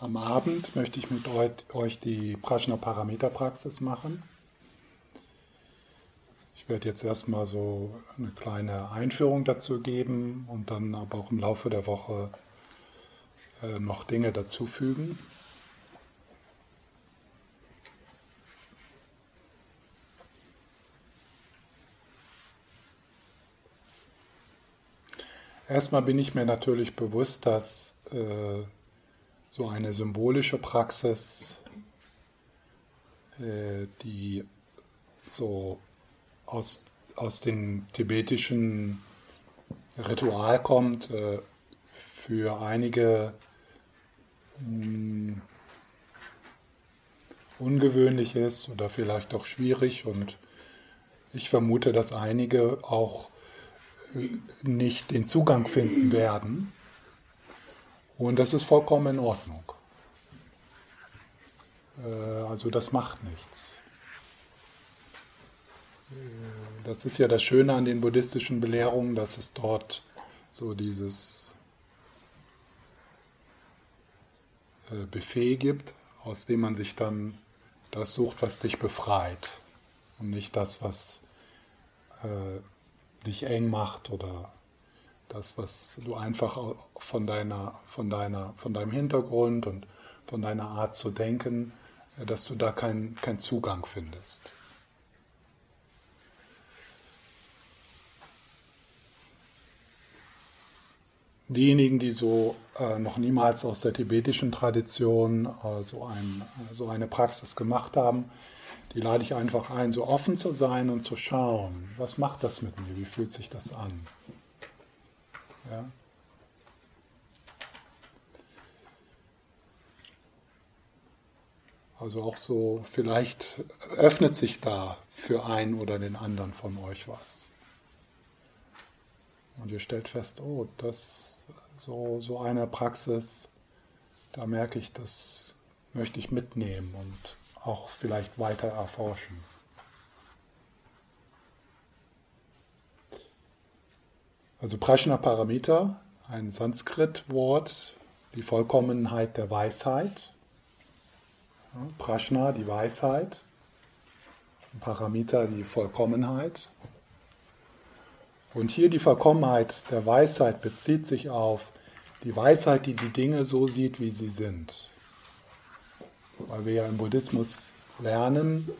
Am Abend möchte ich mit euch die Prajna Parameter Praxis machen. Ich werde jetzt erstmal so eine kleine Einführung dazu geben und dann aber auch im Laufe der Woche äh, noch Dinge dazufügen. Erstmal bin ich mir natürlich bewusst, dass äh, so eine symbolische Praxis, äh, die so aus, aus dem tibetischen Ritual kommt, äh, für einige hm, ungewöhnlich ist oder vielleicht auch schwierig und ich vermute, dass einige auch äh, nicht den Zugang finden werden. Und das ist vollkommen in Ordnung. Äh, also das macht nichts. Äh, das ist ja das Schöne an den buddhistischen Belehrungen, dass es dort so dieses äh, Buffet gibt, aus dem man sich dann das sucht, was dich befreit und nicht das, was dich eng macht oder das, was du einfach von deiner, von deiner, von deinem Hintergrund und von deiner Art zu denken, äh, dass du da keinen kein Zugang findest. diejenigen, die so äh, noch niemals aus der tibetischen Tradition äh, so, ein, so eine Praxis gemacht haben, die lade ich einfach ein, so offen zu sein und zu schauen, was macht das mit mir, wie fühlt sich das an. Ja? Also auch so, vielleicht öffnet sich da für einen oder den anderen von euch was. Und ihr stellt fest, oh, das so, so eine Praxis, da merke ich, das möchte ich mitnehmen und auch vielleicht weiter erforschen. Also Prajna Paramita, ein Sanskrit-Wort, die Vollkommenheit der Weisheit. Prajna, die Weisheit. Paramita, die Vollkommenheit. Und hier die Vollkommenheit der Weisheit bezieht sich auf die Weisheit, die die Dinge so sieht, wie sie sind. Weil wir ja im Buddhismus lernen,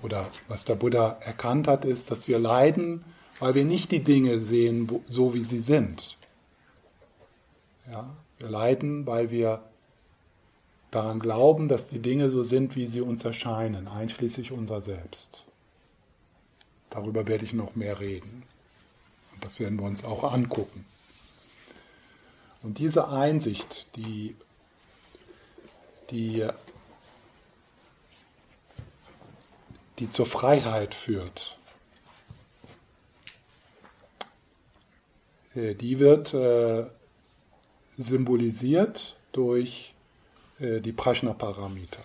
oder was der Buddha erkannt hat, ist, dass wir leiden, weil wir nicht die Dinge sehen, so wie sie sind. Ja, wir leiden, weil wir daran glauben, dass die Dinge so sind, wie sie uns erscheinen, einschließlich unser Selbst. Darüber werde ich noch mehr reden. Und das werden wir uns auch angucken. Und diese Einsicht, die, die, die zur Freiheit führt, die wird äh, symbolisiert durch äh, die Prajna-Paramita.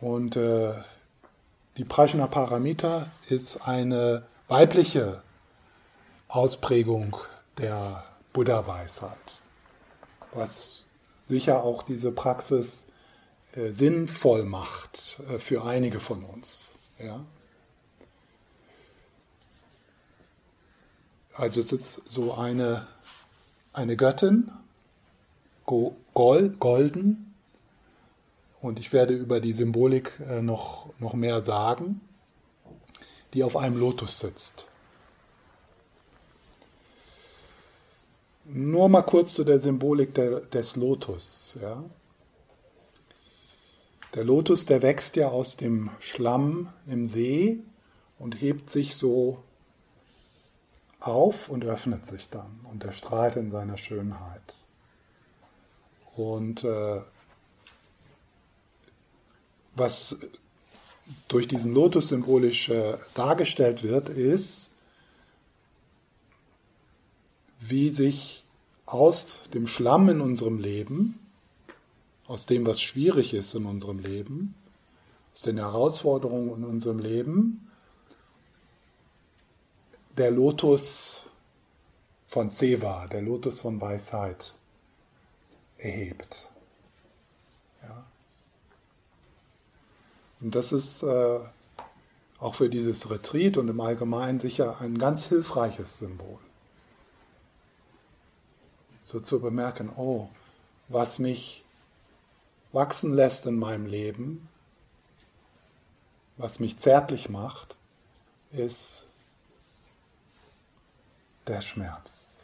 Und äh, die Prajna-Paramita ist eine weibliche Ausprägung der Buddha-Weisheit, was sicher auch diese Praxis äh, sinnvoll macht äh, für einige von uns. Ja? Also es ist so eine, eine Göttin, gold, golden, und ich werde über die Symbolik äh, noch, noch mehr sagen die auf einem Lotus sitzt. Nur mal kurz zu der Symbolik der, des Lotus. Ja. Der Lotus, der wächst ja aus dem Schlamm im See und hebt sich so auf und öffnet sich dann und er strahlt in seiner Schönheit. Und äh, was durch diesen Lotus symbolisch äh, dargestellt wird, ist, wie sich aus dem Schlamm in unserem Leben, aus dem, was schwierig ist in unserem Leben, aus den Herausforderungen in unserem Leben, der Lotus von Seva, der Lotus von Weisheit, erhebt. Ja. Und das ist äh, auch für dieses Retreat und im Allgemeinen sicher ein ganz hilfreiches Symbol. So zu bemerken, oh, was mich wachsen lässt in meinem Leben, was mich zärtlich macht, ist der Schmerz.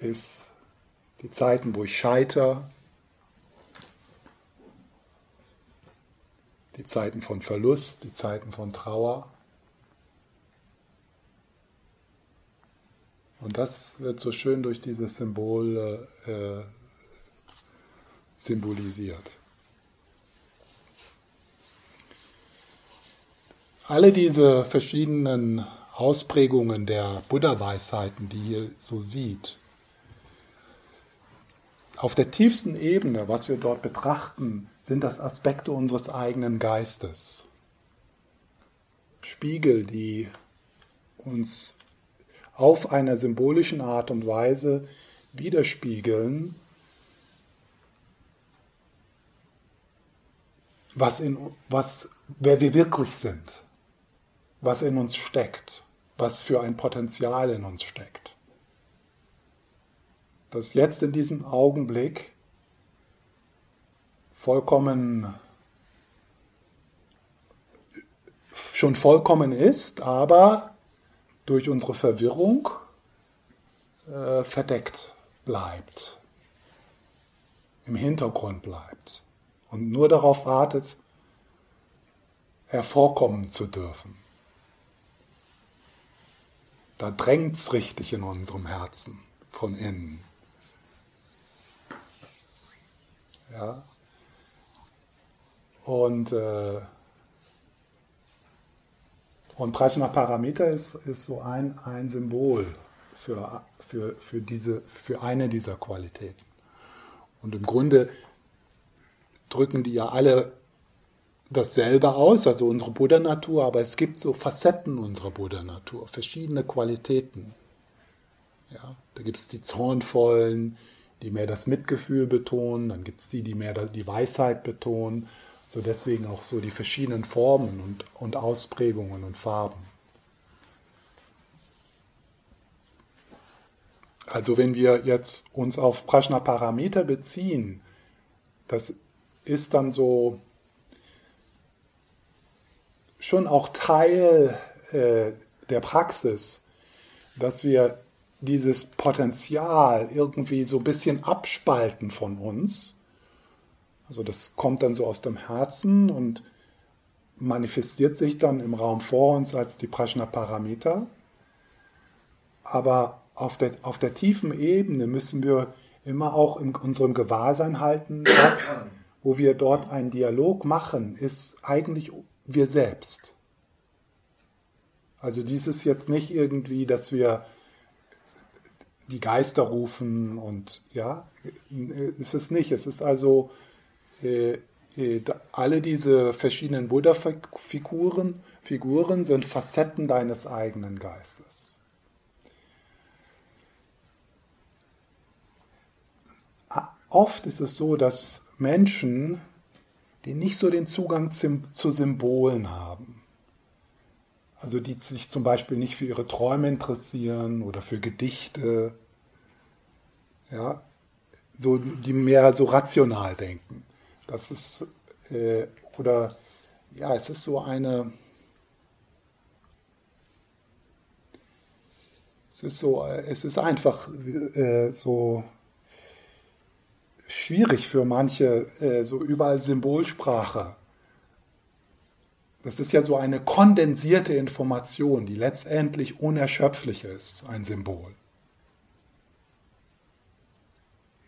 Ist die Zeiten, wo ich scheiter, die Zeiten von Verlust, die Zeiten von Trauer. Und das wird so schön durch dieses Symbol äh, symbolisiert. Alle diese verschiedenen Ausprägungen der Buddha-Weisheiten, die ihr so sieht, auf der tiefsten Ebene, was wir dort betrachten, sind das Aspekte unseres eigenen Geistes. Spiegel, die uns auf einer symbolischen Art und Weise widerspiegeln, was in, was, wer wir wirklich sind was in uns steckt, was für ein Potenzial in uns steckt. Das jetzt in diesem Augenblick vollkommen schon vollkommen ist, aber durch unsere Verwirrung äh, verdeckt bleibt, im Hintergrund bleibt und nur darauf wartet, hervorkommen zu dürfen. Da drängt es richtig in unserem Herzen von innen. Ja. Und, äh, und Prajnaparamita ist, ist so ein, ein Symbol für, für, für, diese, für eine dieser Qualitäten. Und im Grunde drücken die ja alle dasselbe aus, also unsere Buddha-Natur, aber es gibt so Facetten unserer Buddha-Natur, verschiedene Qualitäten. Ja, da gibt es die Zornvollen, die mehr das Mitgefühl betonen, dann gibt es die, die mehr die Weisheit betonen, so deswegen auch so die verschiedenen Formen und, und Ausprägungen und Farben. Also wenn wir jetzt uns auf Prajnaparamita beziehen, das ist dann so schon auch Teil äh, der Praxis, dass wir dieses Potenzial irgendwie so ein bisschen abspalten von uns. Also das kommt dann so aus dem Herzen und manifestiert sich dann im Raum vor uns als die Prajnaparamita. Aber auf der, auf der tiefen Ebene müssen wir immer auch in unserem Gewahrsein halten, dass, wo wir dort einen Dialog machen, ist eigentlich wir selbst. Also dies ist jetzt nicht irgendwie, dass wir die Geister rufen und ja, ist es nicht. Es ist also äh, äh, alle diese verschiedenen Buddha-Figuren Figuren sind Facetten deines eigenen Geistes. Oft ist es so, dass Menschen die nicht so den Zugang zu Symbolen haben. Also die sich zum Beispiel nicht für ihre Träume interessieren oder für Gedichte, ja, so, die mehr so rational denken. Das ist, äh, oder ja, es ist so eine, es ist so, es ist einfach äh, so schwierig für manche, äh, so überall Symbolsprache. Das ist ja so eine kondensierte Information, die letztendlich unerschöpflich ist, ein Symbol.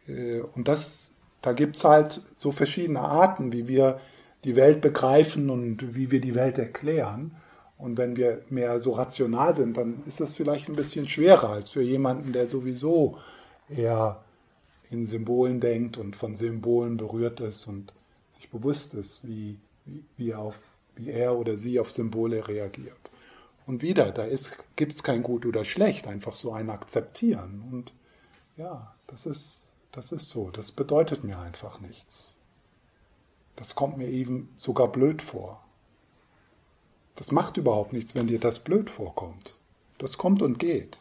Äh, und das, da gibt es halt so verschiedene Arten, wie wir die Welt begreifen und wie wir die Welt erklären. Und wenn wir mehr so rational sind, dann ist das vielleicht ein bisschen schwerer als für jemanden, der sowieso eher in Symbolen denkt und von Symbolen berührt ist und sich bewusst ist, wie, wie, auf, wie er oder sie auf Symbole reagiert. Und wieder, da gibt es kein Gut oder Schlecht, einfach so ein Akzeptieren. Und Ja, das ist, das ist so. Das bedeutet mir einfach nichts. Das kommt mir eben sogar blöd vor. Das macht überhaupt nichts, wenn dir das blöd vorkommt. Das kommt und geht.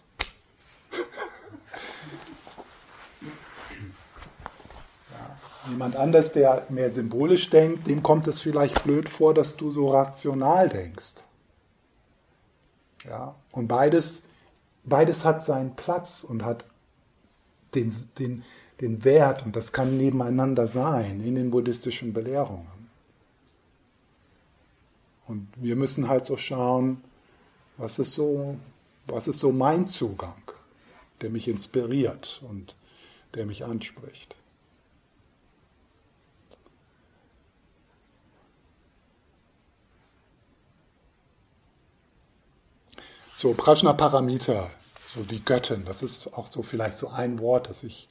Jemand anders, der mehr symbolisch denkt, dem kommt es vielleicht blöd vor, dass du so rational denkst. Ja, und beides, beides hat seinen Platz und hat den, den, den Wert und das kann nebeneinander sein in den buddhistischen Belehrungen. Und wir müssen halt so schauen, was ist so, was ist so mein Zugang, der mich inspiriert und der mich anspricht. So, Prajna Paramita, so die Göttin, das ist auch so vielleicht so ein Wort, das ich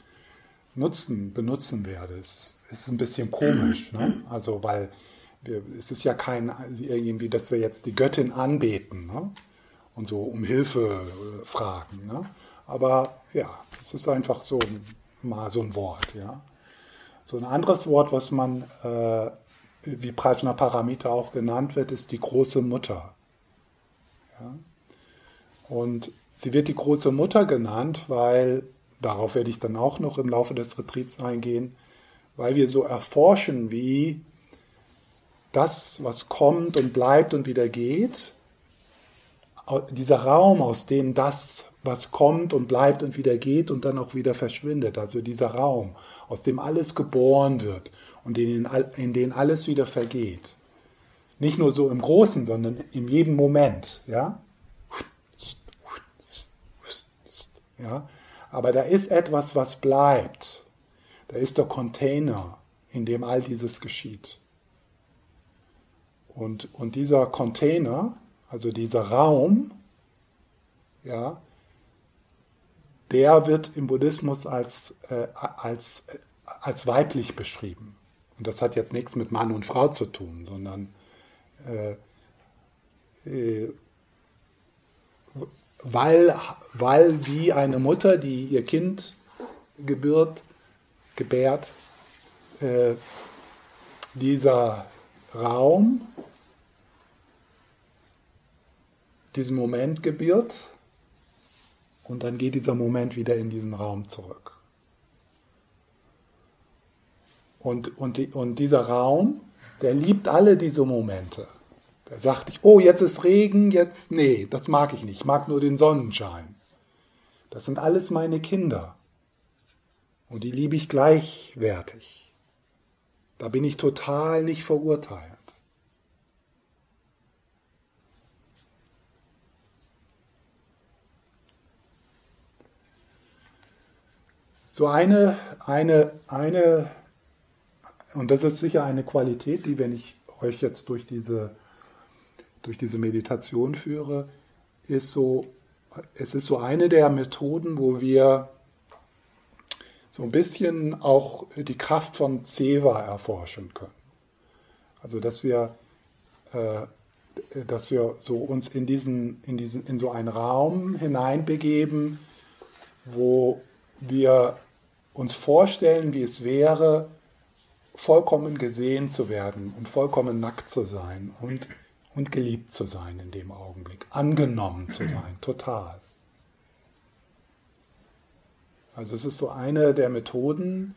nutzen, benutzen werde. Es ist ein bisschen komisch, ne? also weil wir, es ist ja kein irgendwie, dass wir jetzt die Göttin anbeten ne? und so um Hilfe äh, fragen. Ne? Aber ja, es ist einfach so mal so ein Wort. Ja? So ein anderes Wort, was man äh, wie Prajna Paramita auch genannt wird, ist die große Mutter. Ja? Und sie wird die große Mutter genannt, weil, darauf werde ich dann auch noch im Laufe des Retreats eingehen, weil wir so erforschen, wie das, was kommt und bleibt und wieder geht, dieser Raum, aus dem das, was kommt und bleibt und wieder geht und dann auch wieder verschwindet, also dieser Raum, aus dem alles geboren wird und in den, in den alles wieder vergeht. Nicht nur so im Großen, sondern in jedem Moment, ja? Ja? Aber da ist etwas, was bleibt. Da ist der Container, in dem all dieses geschieht. Und, und dieser Container, also dieser Raum, ja, der wird im Buddhismus als, äh, als, als weiblich beschrieben. Und das hat jetzt nichts mit Mann und Frau zu tun, sondern äh, äh, weil, weil wie eine Mutter, die ihr Kind gebührt, gebärt, äh, dieser Raum, diesen Moment gebiert und dann geht dieser Moment wieder in diesen Raum zurück. Und, und, und dieser Raum, der liebt alle diese Momente. Da sagte ich, oh, jetzt ist Regen, jetzt, nee, das mag ich nicht, ich mag nur den Sonnenschein. Das sind alles meine Kinder. Und die liebe ich gleichwertig. Da bin ich total nicht verurteilt. So eine, eine, eine, und das ist sicher eine Qualität, die, wenn ich euch jetzt durch diese durch diese Meditation führe, ist so, es ist so eine der Methoden, wo wir so ein bisschen auch die Kraft von Zeva erforschen können. Also dass wir, äh, dass wir so uns in diesen, in diesen, in so einen Raum hineinbegeben, wo wir uns vorstellen, wie es wäre, vollkommen gesehen zu werden und vollkommen nackt zu sein und und geliebt zu sein in dem Augenblick, angenommen zu sein, total. Also es ist so eine der Methoden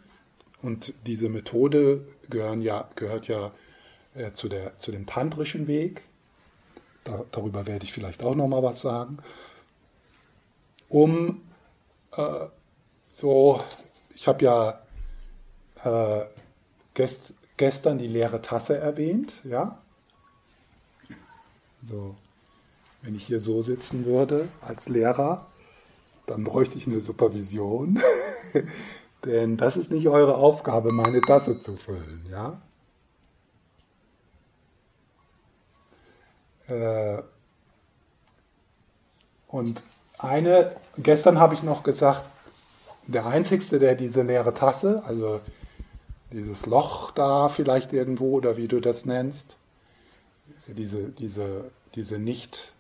und diese Methode gehören ja, gehört ja äh, zu, der, zu dem tantrischen Weg. Da, darüber werde ich vielleicht auch noch mal was sagen. Um äh, so, ich habe ja äh, gest, gestern die leere Tasse erwähnt, ja, so, wenn ich hier so sitzen würde als Lehrer, dann bräuchte ich eine Supervision, denn das ist nicht eure Aufgabe, meine Tasse zu füllen, ja? Äh, und eine, gestern habe ich noch gesagt, der Einzige, der diese leere Tasse, also dieses Loch da vielleicht irgendwo oder wie du das nennst, diese, diese, diese nicht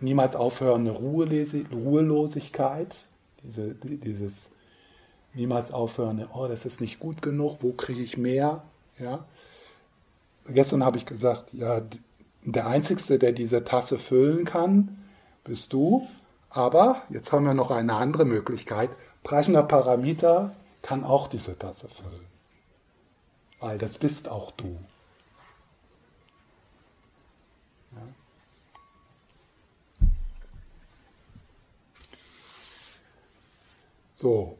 niemals aufhörende Ruhelosigkeit, Diese, dieses niemals aufhören, oh, das ist nicht gut genug, wo kriege ich mehr? Ja? Gestern habe ich gesagt, ja, der Einzige, der diese Tasse füllen kann, bist du. Aber jetzt haben wir noch eine andere Möglichkeit. Prajna Paramita kann auch diese Tasse füllen. Weil das bist auch du. So,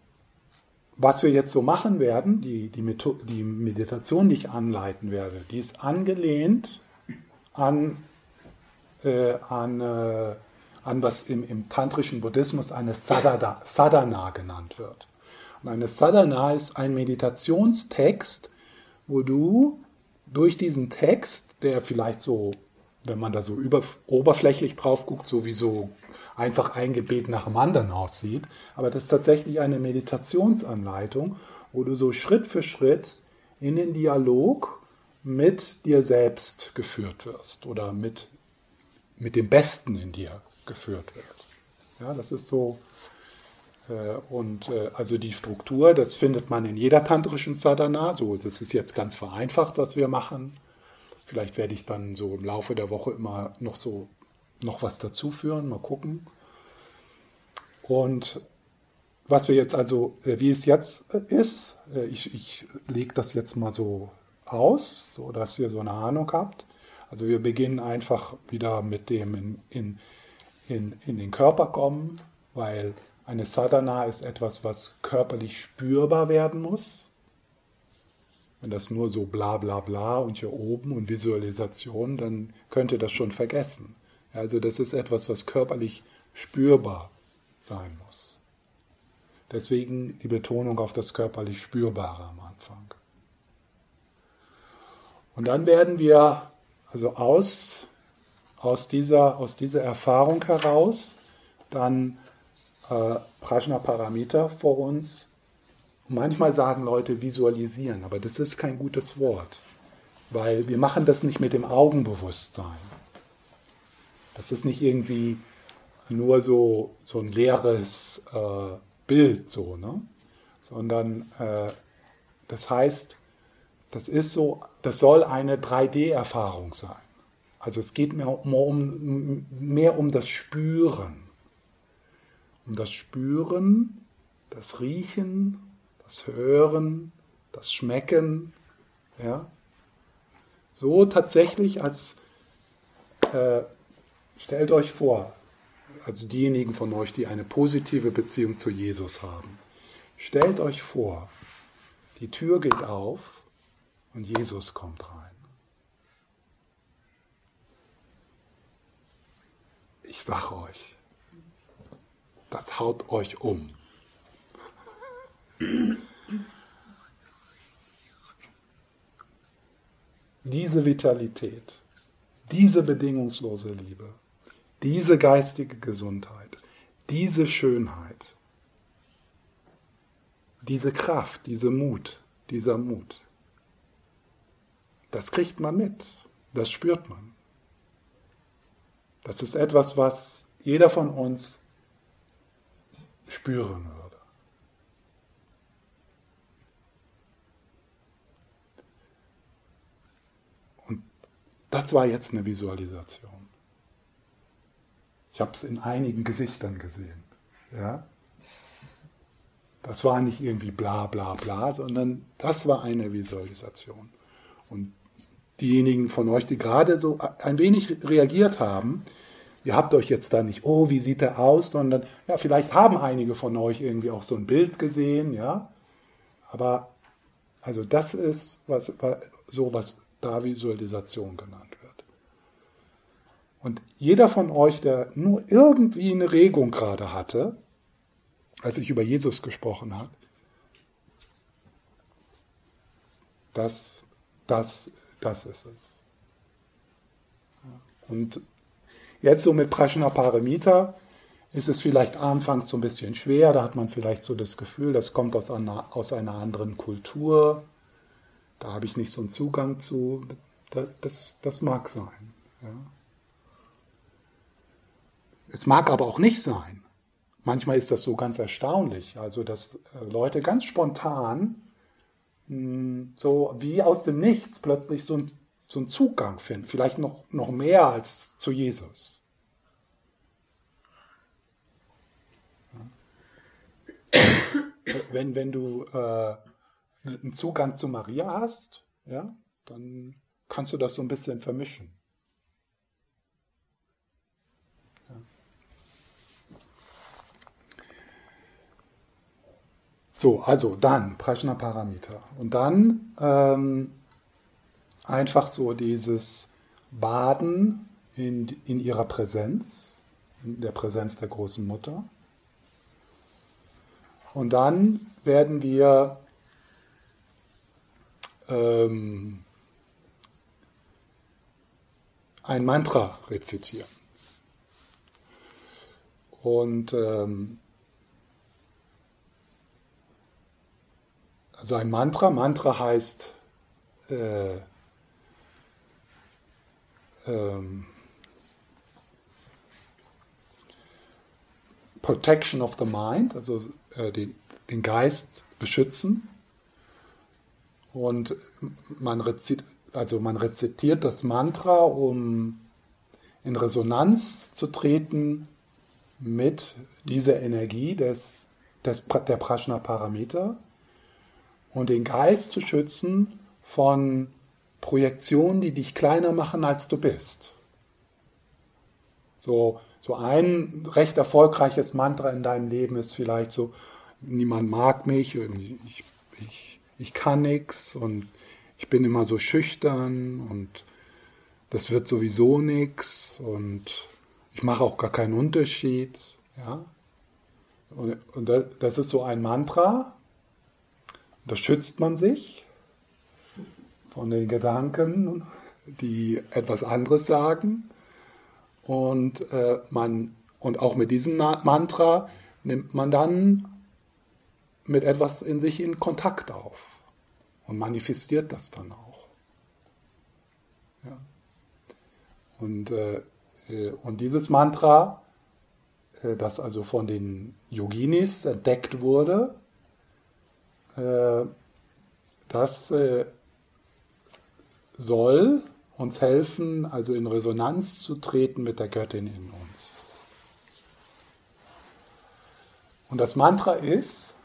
was wir jetzt so machen werden, die, die, die Meditation, die ich anleiten werde, die ist angelehnt an, äh, an, äh, an was im, im tantrischen Buddhismus eine Sadhana, Sadhana genannt wird. Und eine Sadhana ist ein Meditationstext, wo du durch diesen Text, der vielleicht so, wenn man da so über, oberflächlich drauf guckt, sowieso einfach ein Gebet nach dem anderen aussieht, aber das ist tatsächlich eine Meditationsanleitung, wo du so Schritt für Schritt in den Dialog mit dir selbst geführt wirst oder mit, mit dem Besten in dir geführt wird. Ja, das ist so. Äh, und äh, also die Struktur, das findet man in jeder tantrischen Sadhana. So, das ist jetzt ganz vereinfacht, was wir machen. Vielleicht werde ich dann so im Laufe der Woche immer noch so noch was dazuführen, mal gucken. Und was wir jetzt also, äh, wie es jetzt äh, ist, äh, ich, ich lege das jetzt mal so aus, so dass ihr so eine Ahnung habt. Also wir beginnen einfach wieder mit dem in, in, in, in den Körper kommen, weil eine Sadhana ist etwas, was körperlich spürbar werden muss. Wenn das nur so bla bla bla und hier oben und Visualisation, dann könnt ihr das schon vergessen. Also das ist etwas, was körperlich spürbar sein muss. Deswegen die Betonung auf das körperlich Spürbare am Anfang. Und dann werden wir also aus, aus, dieser, aus dieser Erfahrung heraus dann äh, Prajna Paramita vor uns. Manchmal sagen Leute visualisieren, aber das ist kein gutes Wort, weil wir machen das nicht mit dem Augenbewusstsein. Das ist nicht irgendwie nur so, so ein leeres äh, Bild, so, ne? sondern äh, das heißt, das ist so, das soll eine 3D-Erfahrung sein. Also es geht mehr um, mehr um das Spüren. Um das Spüren, das Riechen, das Hören, das Schmecken. Ja? So tatsächlich als äh, Stellt euch vor, also diejenigen von euch, die eine positive Beziehung zu Jesus haben, stellt euch vor, die Tür geht auf und Jesus kommt rein. Ich sage euch, das haut euch um. Diese Vitalität, diese bedingungslose Liebe, diese geistige Gesundheit, diese Schönheit, diese Kraft, diese Mut, dieser Mut, das kriegt man mit, das spürt man. Das ist etwas, was jeder von uns spüren würde. Und das war jetzt eine Visualisation. Ich habe es in einigen Gesichtern gesehen. Ja? Das war nicht irgendwie bla bla bla, sondern das war eine Visualisation. Und diejenigen von euch, die gerade so ein wenig reagiert haben, ihr habt euch jetzt da nicht, oh, wie sieht er aus, sondern ja, vielleicht haben einige von euch irgendwie auch so ein Bild gesehen, ja. Aber also das ist was, so, was da Visualisation genannt. Und jeder von euch, der nur irgendwie eine Regung gerade hatte, als ich über Jesus gesprochen habe, das, das, das ist es. Und jetzt so mit Prashna Paramita ist es vielleicht anfangs so ein bisschen schwer, da hat man vielleicht so das Gefühl, das kommt aus einer, aus einer anderen Kultur, da habe ich nicht so einen Zugang zu, das, das mag sein. Ja. Es mag aber auch nicht sein. manchmal ist das so ganz erstaunlich, also dass äh, Leute ganz spontan hm, so wie aus dem Nichts plötzlich so, ein, so einen Zugang finden, vielleicht noch, noch mehr als zu Jesus. Wenn, wenn du äh, einen Zugang zu Maria hast, ja, dann kannst du das so ein bisschen vermischen. So, also dann Prajna Paramita. Und dann ähm, einfach so dieses Baden in, in ihrer Präsenz, in der Präsenz der großen Mutter. Und dann werden wir ähm, ein Mantra rezitieren. Und ähm, also ein Mantra, Mantra heißt äh, ähm, Protection of the Mind, also äh, den, den Geist beschützen. Und man, rezit, also man rezitiert das Mantra, um in Resonanz zu treten mit dieser Energie des, des, der Prajna Parameter und den Geist zu schützen von Projektionen, die dich kleiner machen, als du bist. So, so ein recht erfolgreiches Mantra in deinem Leben ist vielleicht so, niemand mag mich, ich, ich, ich kann nichts und ich bin immer so schüchtern und das wird sowieso nichts und ich mache auch gar keinen Unterschied. Ja? Und, und das ist so ein Mantra, da schützt man sich von den Gedanken, die etwas anderes sagen. Und, äh, man, und auch mit diesem Mantra nimmt man dann mit etwas in sich in Kontakt auf und manifestiert das dann auch. Ja. Und, äh, äh und dieses Mantra, äh, das also von den Yoginis entdeckt wurde, das äh, soll uns helfen, also in Resonanz zu treten mit der Göttin in uns. Und das Mantra ist,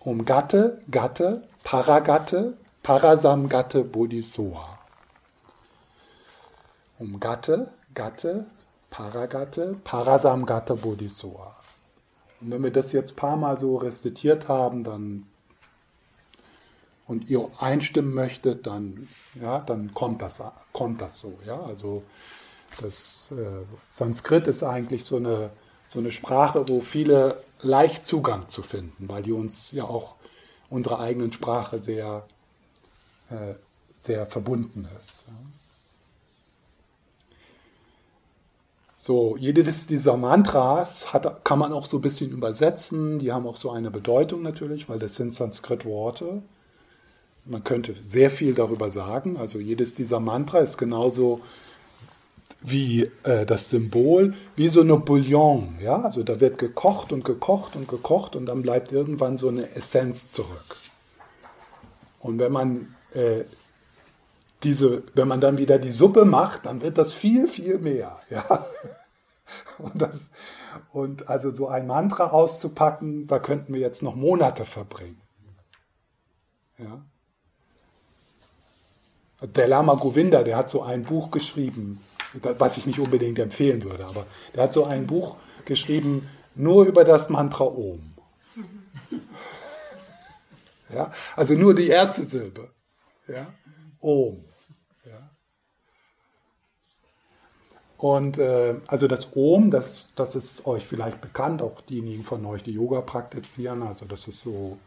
um Gatte, Gatte, Paragatte, Parasamgatte Bodhisoa. Um Gatte, Gatte, Paragatte, Parasamgatte Bodhisoa. Und wenn wir das jetzt ein paar Mal so rezitiert haben, dann und ihr einstimmen möchtet, dann, ja, dann kommt das, kommt das so. Ja? Also das äh, Sanskrit ist eigentlich so eine, so eine Sprache, wo viele leicht Zugang zu finden, weil die uns ja auch unserer eigenen Sprache sehr, äh, sehr verbunden ist. Ja? So, jedes dieser Mantras hat, kann man auch so ein bisschen übersetzen. Die haben auch so eine Bedeutung natürlich, weil das sind Sanskrit-Worte. Man könnte sehr viel darüber sagen. Also jedes dieser Mantra ist genauso wie äh, das Symbol, wie so eine Bouillon. Ja? Also da wird gekocht und gekocht und gekocht und dann bleibt irgendwann so eine Essenz zurück. Und wenn man äh, diese, wenn man dann wieder die Suppe macht, dann wird das viel, viel mehr. Ja? Und, das, und also so ein Mantra auszupacken, da könnten wir jetzt noch Monate verbringen. Ja? Der Lama Govinda, der hat so ein Buch geschrieben, was ich nicht unbedingt empfehlen würde, aber der hat so ein Buch geschrieben, nur über das Mantra Om. Ja, also nur die erste Silbe. Ja, Om. Ja. Und äh, also das Om, das, das ist euch vielleicht bekannt, auch diejenigen von euch, die Yoga praktizieren. Also das ist so.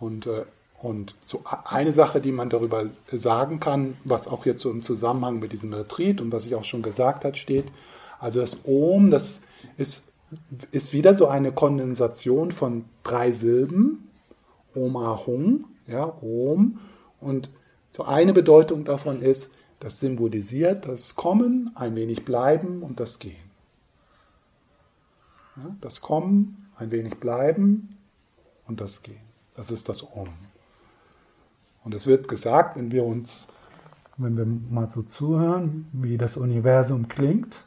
Und äh, und so eine Sache, die man darüber sagen kann, was auch jetzt so im Zusammenhang mit diesem Retreat und was ich auch schon gesagt hat, steht, also das Om, das ist, ist wieder so eine Kondensation von drei Silben, Om Ahung, ja, Om. Und so eine Bedeutung davon ist, das symbolisiert das Kommen, ein wenig bleiben und das Gehen. Ja, das Kommen, ein wenig bleiben und das Gehen. Das ist das Om. Und es wird gesagt, wenn wir uns, wenn wir mal so zuhören, wie das Universum klingt.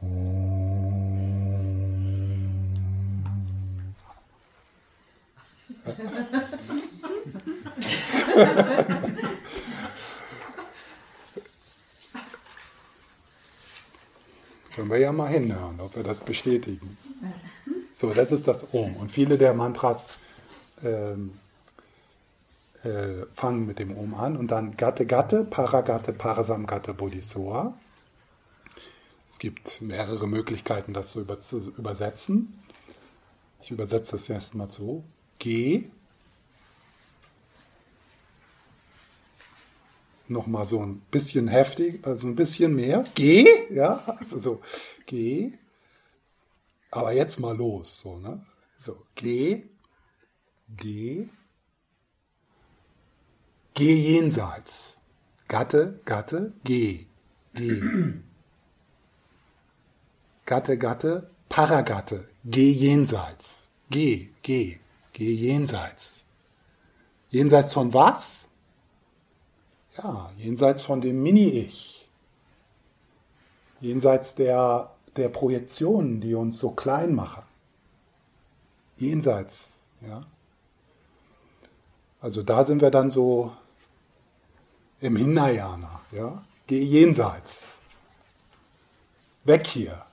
Können wir ja mal hinhören, ob wir das bestätigen. So, das ist das Om. Und viele der Mantras ähm, äh, fangen mit dem Om an und dann Gatte Gatte, Paragatte, Parasam Gatte, Bodhisoa. Es gibt mehrere Möglichkeiten, das so über, zu übersetzen. Ich übersetze das jetzt mal so. Geh. Nochmal so ein bisschen heftig, also ein bisschen mehr. Geh, ja, also so, geh. Aber jetzt mal los, so, ne? So, geh, geh, geh jenseits. Gatte, Gatte, geh, geh. Gatte, Gatte, Paragatte, geh jenseits. Geh, geh, geh jenseits. Jenseits von was? Ja, jenseits von dem Mini-Ich. Jenseits der der Projektionen, die uns so klein machen. Jenseits, ja. Also da sind wir dann so im Hinayana, ja. Geh jenseits. Weg hier,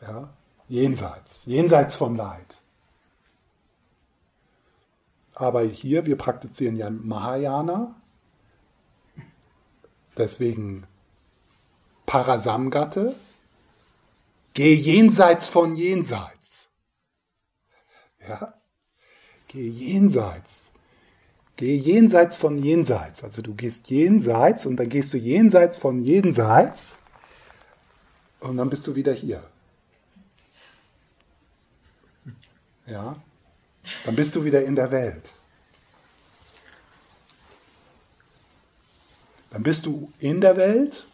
ja. Jenseits, jenseits vom Leid. Aber hier, wir praktizieren ja Mahayana, deswegen Parasamgatte, Geh jenseits von jenseits. Ja? Geh jenseits. Geh jenseits von jenseits. Also du gehst jenseits und dann gehst du jenseits von jenseits und dann bist du wieder hier. Ja? Dann bist du wieder in der Welt. Dann bist du in der Welt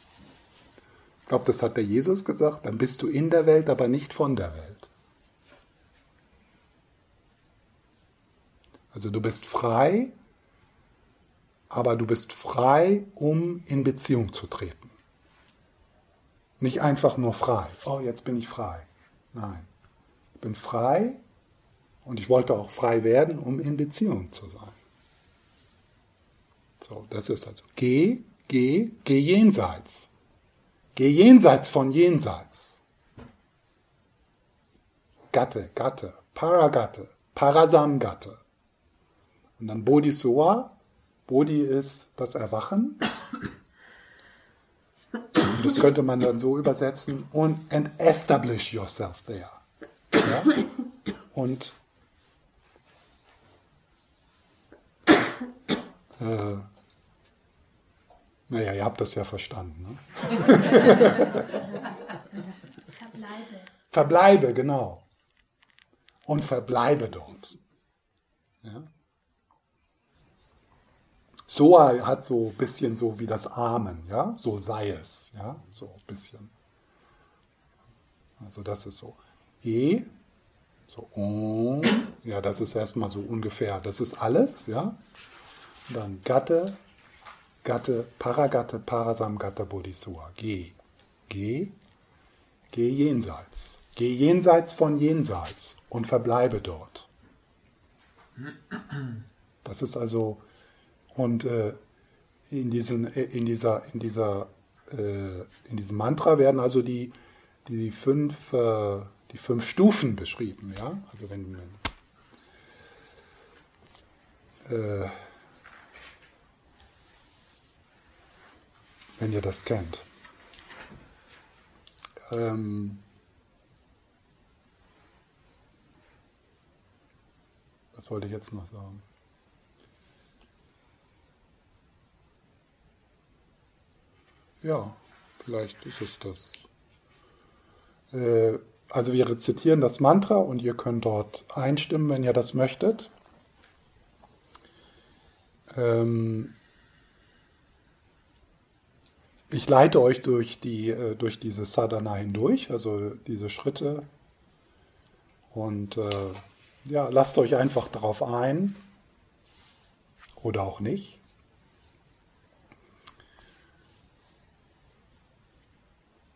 ich glaube, das hat der Jesus gesagt, dann bist du in der Welt, aber nicht von der Welt. Also du bist frei, aber du bist frei, um in Beziehung zu treten. Nicht einfach nur frei. Oh, jetzt bin ich frei. Nein. Ich bin frei und ich wollte auch frei werden, um in Beziehung zu sein. So, das ist also geh, geh, geh jenseits. Geh jenseits von jenseits. Gatte, Gatte, Paragatte, Parasamgatte. Und dann Bodhisoa. Bodhi ist das Erwachen. Und das könnte man dann so übersetzen. Und and establish yourself there. Ja? Und äh, naja, ihr habt das ja verstanden. Ne? verbleibe. Verbleibe, genau. Und verbleibe dort. Ja? Soa hat so ein bisschen so wie das Amen, ja, so sei es, ja, so ein bisschen. Also das ist so. E, so Om, ja, das ist erstmal so ungefähr, das ist alles, ja. Dann Gatte, Gatte, Paragatte, Parasamgatte, Bodhisua. Geh, geh, geh jenseits. Geh jenseits von jenseits und verbleibe dort. Das ist also, und äh, in, diesen, äh, in, dieser, in, dieser, äh, in diesem Mantra werden also die, die, fünf, äh, die fünf Stufen beschrieben. Ja? Also wenn, wenn äh, wenn ihr das kennt. Ähm, was wollte ich jetzt noch sagen? Ja, vielleicht ist es das. Äh, also wir rezitieren das Mantra und ihr könnt dort einstimmen, wenn ihr das möchtet. Ähm, ich leite euch durch, die, äh, durch diese Sadhana hindurch, also diese Schritte. Und äh, ja, lasst euch einfach darauf ein oder auch nicht.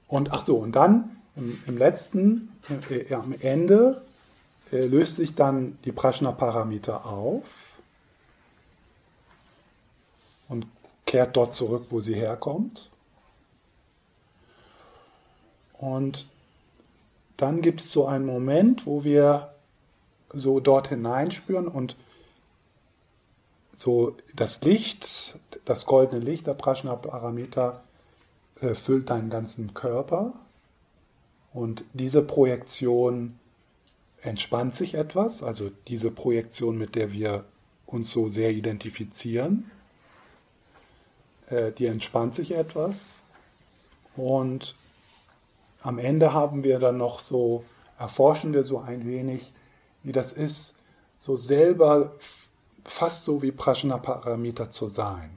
Und ach so, und dann im, im letzten, äh, am Ende äh, löst sich dann die Prajna-Parameter auf und kehrt dort zurück, wo sie herkommt. Und dann gibt es so einen Moment, wo wir so dort hineinspüren und so das Licht, das goldene Licht der Prajna-Parameter äh, füllt deinen ganzen Körper und diese Projektion entspannt sich etwas, also diese Projektion, mit der wir uns so sehr identifizieren, äh, die entspannt sich etwas und am Ende haben wir dann noch so, erforschen wir so ein wenig, wie das ist, so selber fast so wie Prajna-Parameter zu sein.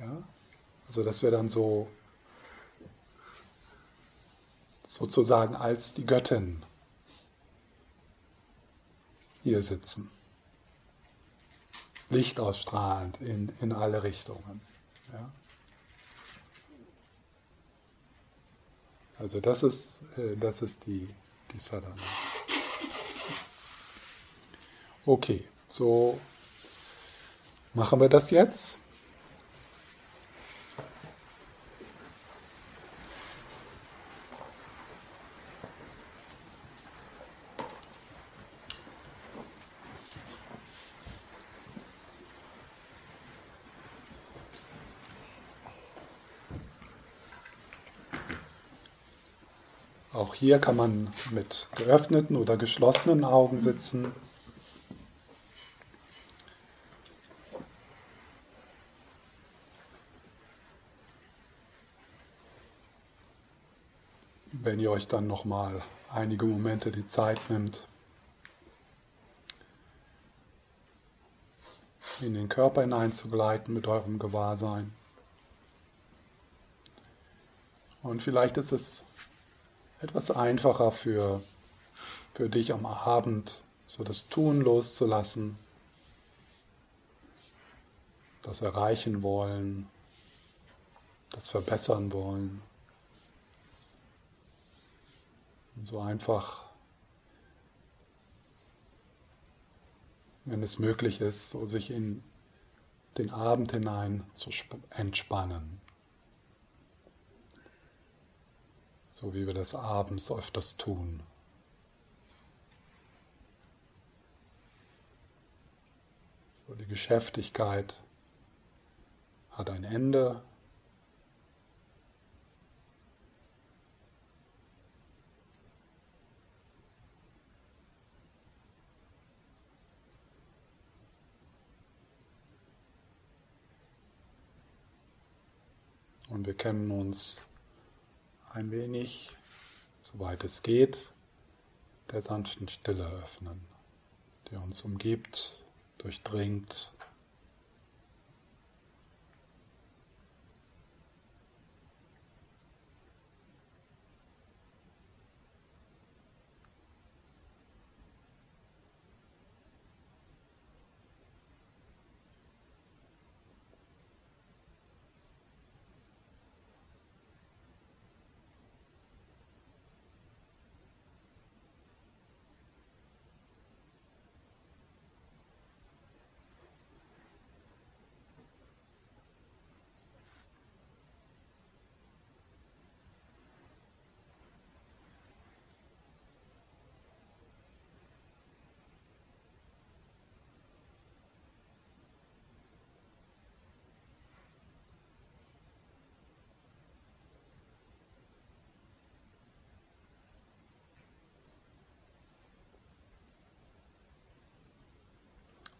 Ja? Also, dass wir dann so sozusagen als die Göttin hier sitzen. Licht ausstrahlend in, in alle Richtungen. Ja? Also das ist, äh, das ist die, die Sadhana. Okay, so machen wir das jetzt. Hier kann man mit geöffneten oder geschlossenen Augen sitzen. Wenn ihr euch dann noch mal einige Momente die Zeit nimmt, in den Körper hineinzugleiten mit eurem Gewahrsein. Und vielleicht ist es etwas einfacher für, für dich am Abend, so das Tun loszulassen, das erreichen wollen, das verbessern wollen. Und so einfach, wenn es möglich ist, so sich in den Abend hinein zu entspannen. So wie wir das abends öfters tun. So die Geschäftigkeit hat ein Ende. Und wir kennen uns ein wenig, soweit es geht, der sanften Stille öffnen, die uns umgibt, durchdringt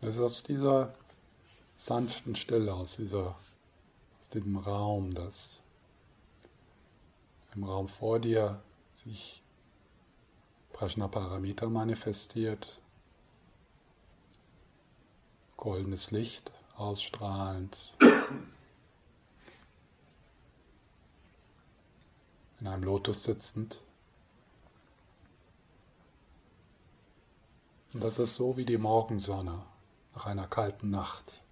Es ist aus dieser sanften Stille, aus, dieser, aus diesem Raum, das im Raum vor dir sich Prajnaparamita manifestiert, goldenes Licht ausstrahlend, in einem Lotus sitzend. Und das ist so wie die Morgensonne nach einer kalten Nacht.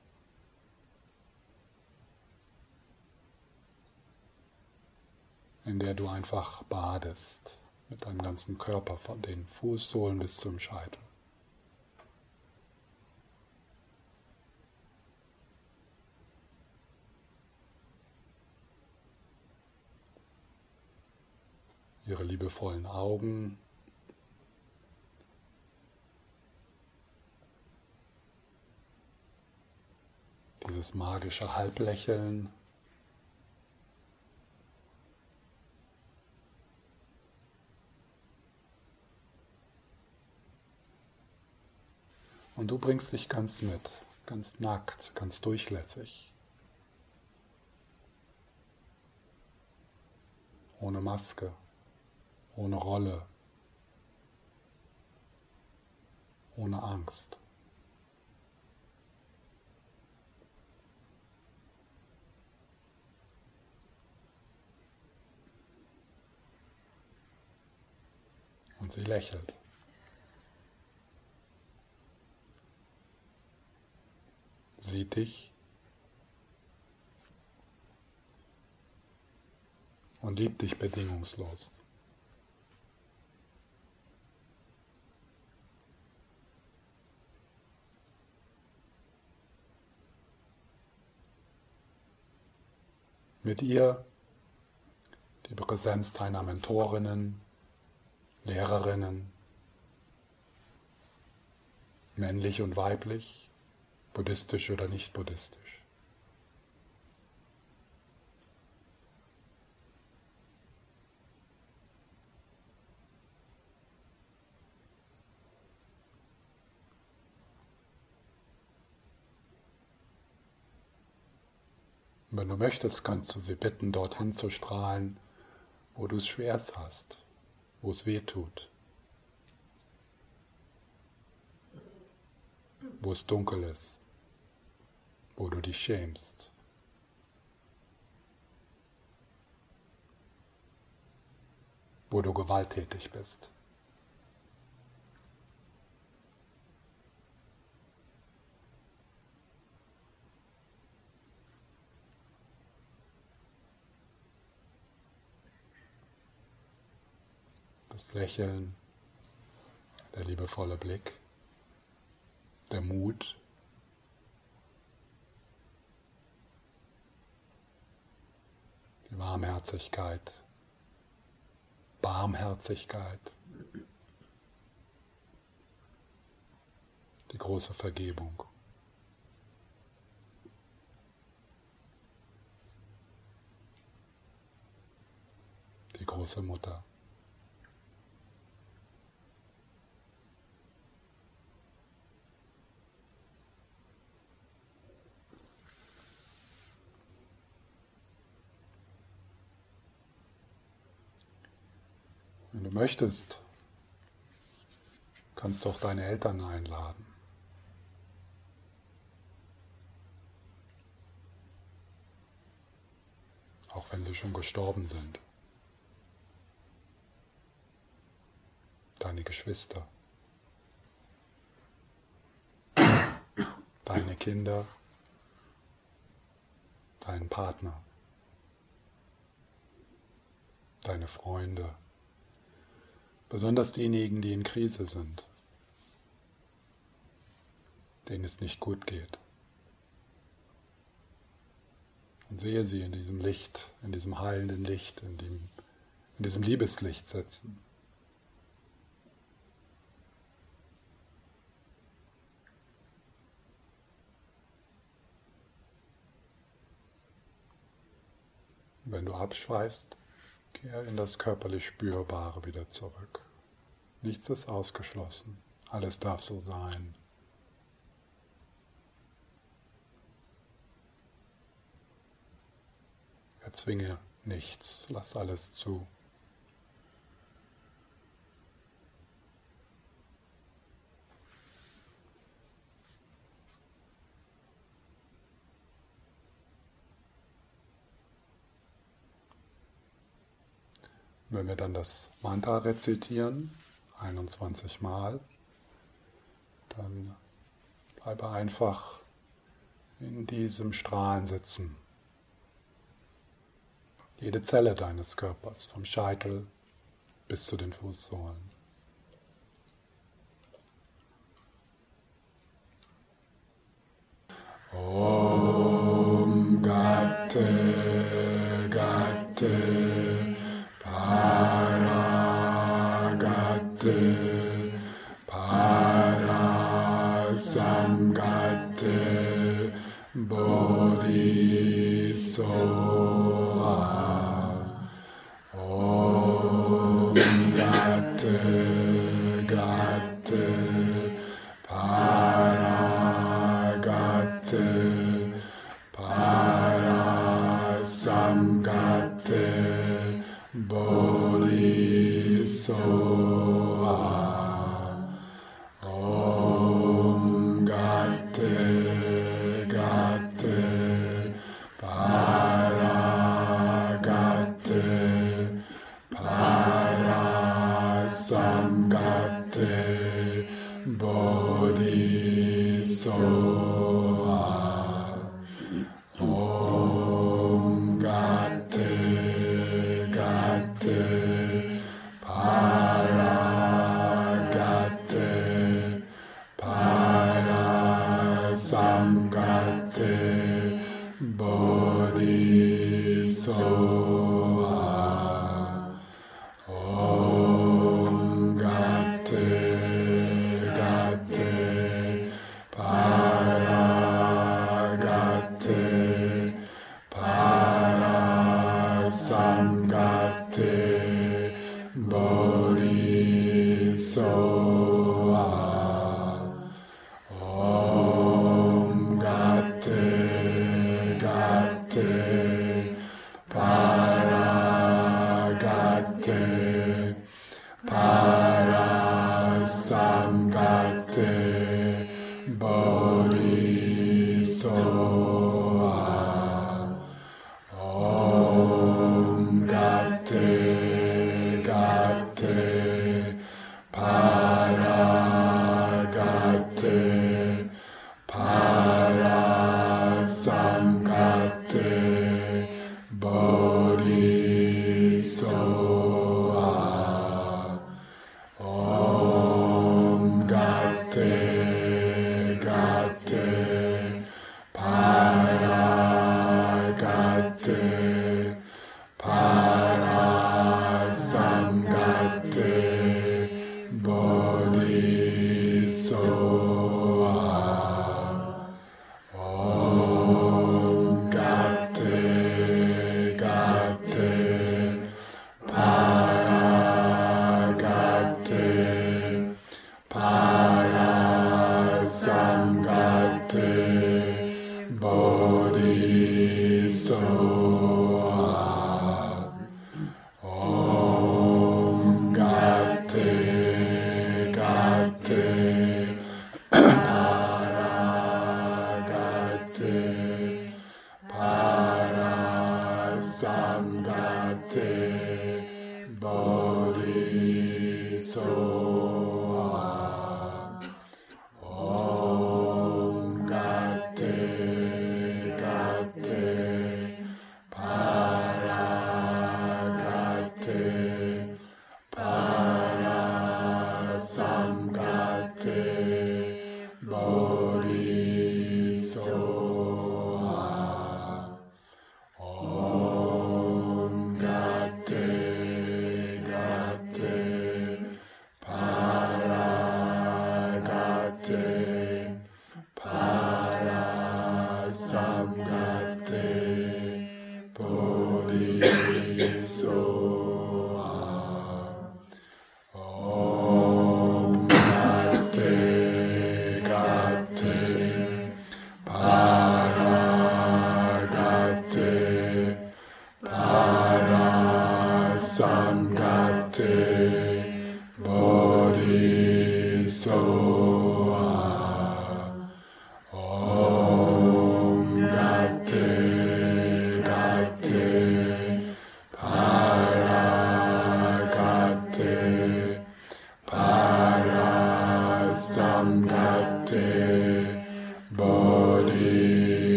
in der du einfach badest mit deinem ganzen Körper, von den Fußsohlen bis zum Scheitel. Ihre liebevollen Augen dieses magische Halblächeln. Und du bringst dich ganz mit, ganz nackt, ganz durchlässig. Ohne Maske, ohne Rolle, ohne Angst. Und sie lächelt. Sieht dich und liebt dich bedingungslos. Mit ihr die Präsenz deiner Mentorinnen, Lehrerinnen, männlich und weiblich, buddhistisch oder nicht buddhistisch. wenn du möchtest, kannst du sie bitten, dorthin zu strahlen, wo du es schwerst hast wo es weh tut, wo es dunkel ist, wo du dich schämst. wo du gewalttätig bist. Das Lächeln, der liebevolle Blick, der Mut, die Warmherzigkeit, Barmherzigkeit, die große Vergebung. Die große Mutter. Wenn du möchtest, kannst du auch deine Eltern einladen. Auch wenn sie schon gestorben sind. Deine Geschwister. Deine Kinder. Deinen Partner. Deine Freunde. Besonders diejenigen, die in Krise sind, denen es nicht gut geht. Und sehe sie in diesem Licht, in diesem heilenden Licht, in, dem, in diesem Liebeslicht sitzen. Wenn du abschweifst, Kehr in das körperlich Spürbare wieder zurück. Nichts ist ausgeschlossen. Alles darf so sein. Erzwinge nichts, lass alles zu. wenn wir dann das Mantra rezitieren, 21 Mal, dann bleibe einfach in diesem Strahlen sitzen. Jede Zelle deines Körpers, vom Scheitel bis zu den Fußsohlen. Oh. So.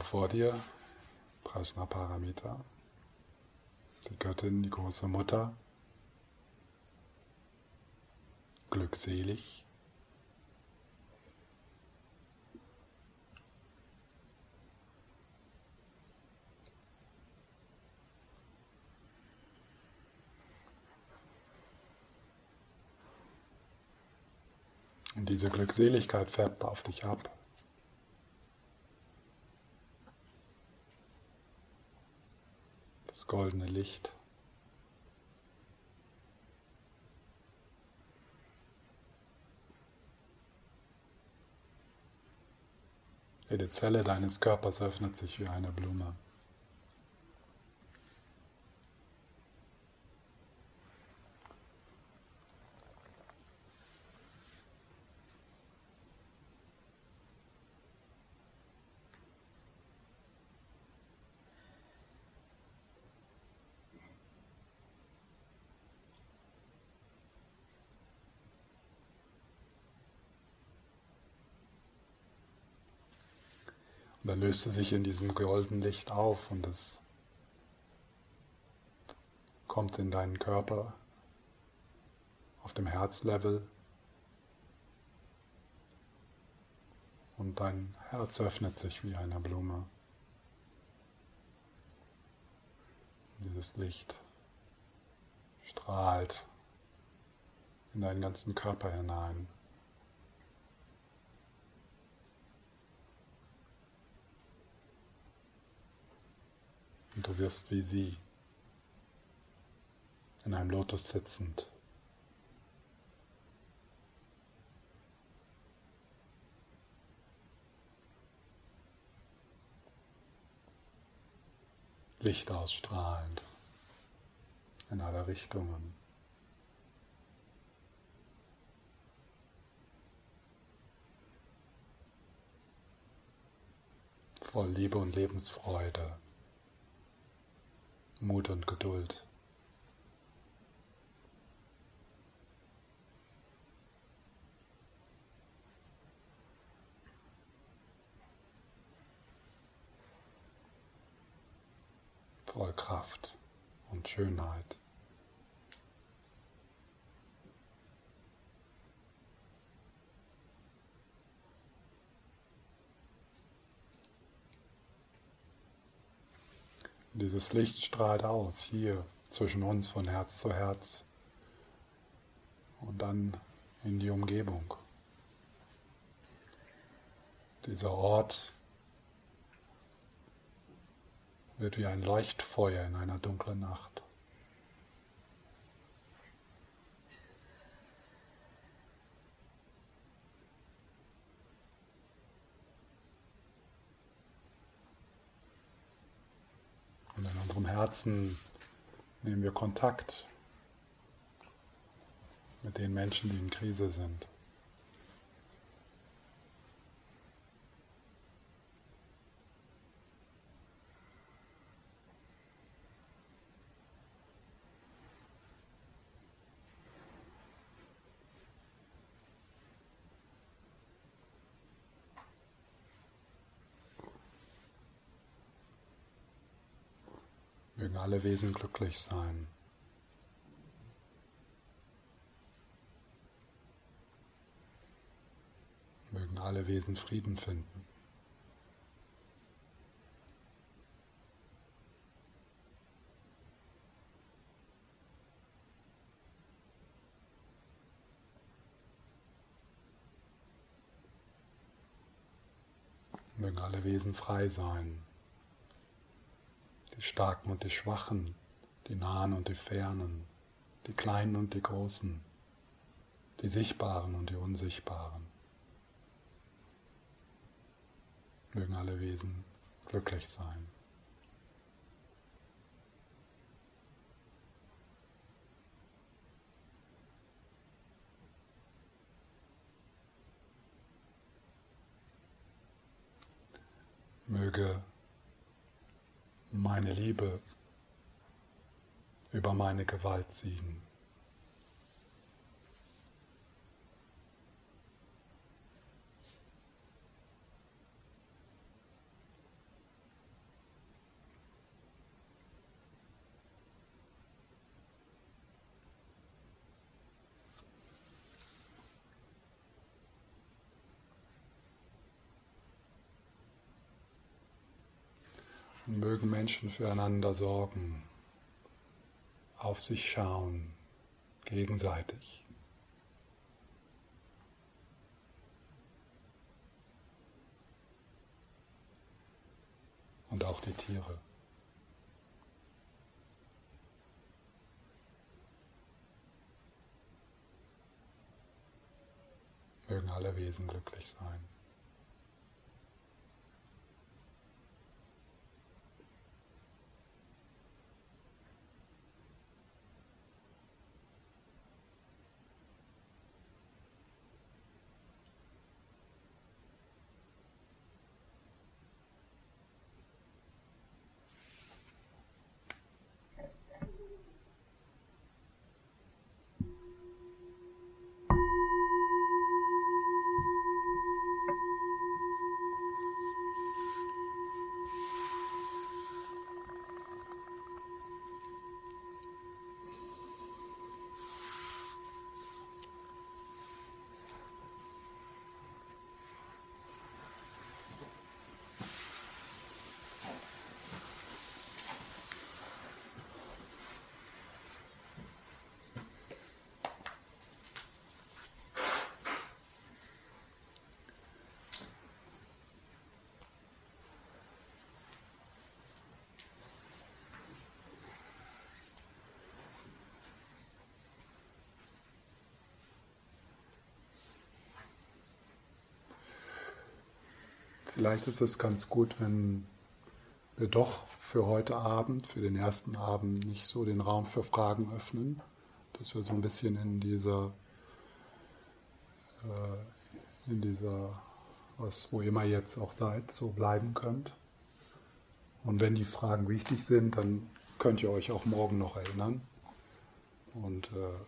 Raum vor dir, Prajna Paramita, die Göttin, die große Mutter, glückselig, Und diese Glückseligkeit färbt auf dich ab. Goldene Licht. Jede Zelle deines Körpers öffnet sich wie eine Blume. Und dann löst es sich in diesem goldenen Licht auf und es kommt in deinen Körper auf dem Herzlevel und dein Herz öffnet sich wie eine Blume. Dieses Licht strahlt in deinen ganzen Körper hinein. Und du wirst wie sie in einem Lotus sitzend. Licht ausstrahlend in alle Richtungen. Voll Liebe und Lebensfreude. Mut und Geduld. Voll Kraft und Schönheit. Dieses Licht strahlt aus, hier zwischen uns von Herz zu Herz und dann in die Umgebung. Dieser Ort wird wie ein Leuchtfeuer in einer dunklen Nacht. Und in unserem Herzen nehmen wir Kontakt mit den Menschen, die in Krise sind. Mögen alle Wesen glücklich sein. Mögen alle Wesen Frieden finden. Mögen alle Wesen frei sein die Starken und die Schwachen, die Nahen und die Fernen, die Kleinen und die Großen, die Sichtbaren und die Unsichtbaren. Mögen alle Wesen glücklich sein. Möge meine Liebe über meine Gewalt siegen. Mögen Menschen füreinander sorgen, auf sich schauen, gegenseitig. Und auch die Tiere. Mögen alle Wesen glücklich sein. Vielleicht ist es ganz gut, wenn wir doch für heute Abend, für den ersten Abend, nicht so den Raum für Fragen öffnen, dass wir so ein bisschen in dieser, äh, in dieser, was, wo immer jetzt auch seid, so bleiben könnt. Und wenn die Fragen wichtig sind, dann könnt ihr euch auch morgen noch erinnern. Und äh,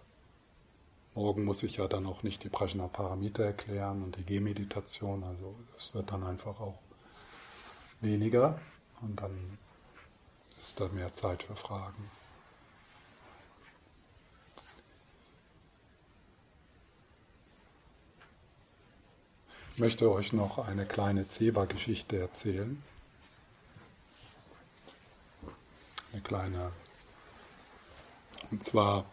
Morgen muss ich ja dann auch nicht die Prajnaparamita erklären und die Gehmeditation, also es wird dann einfach auch weniger und dann ist da mehr Zeit für Fragen. Ich möchte euch noch eine kleine Zeva-Geschichte erzählen. Eine kleine. Und zwar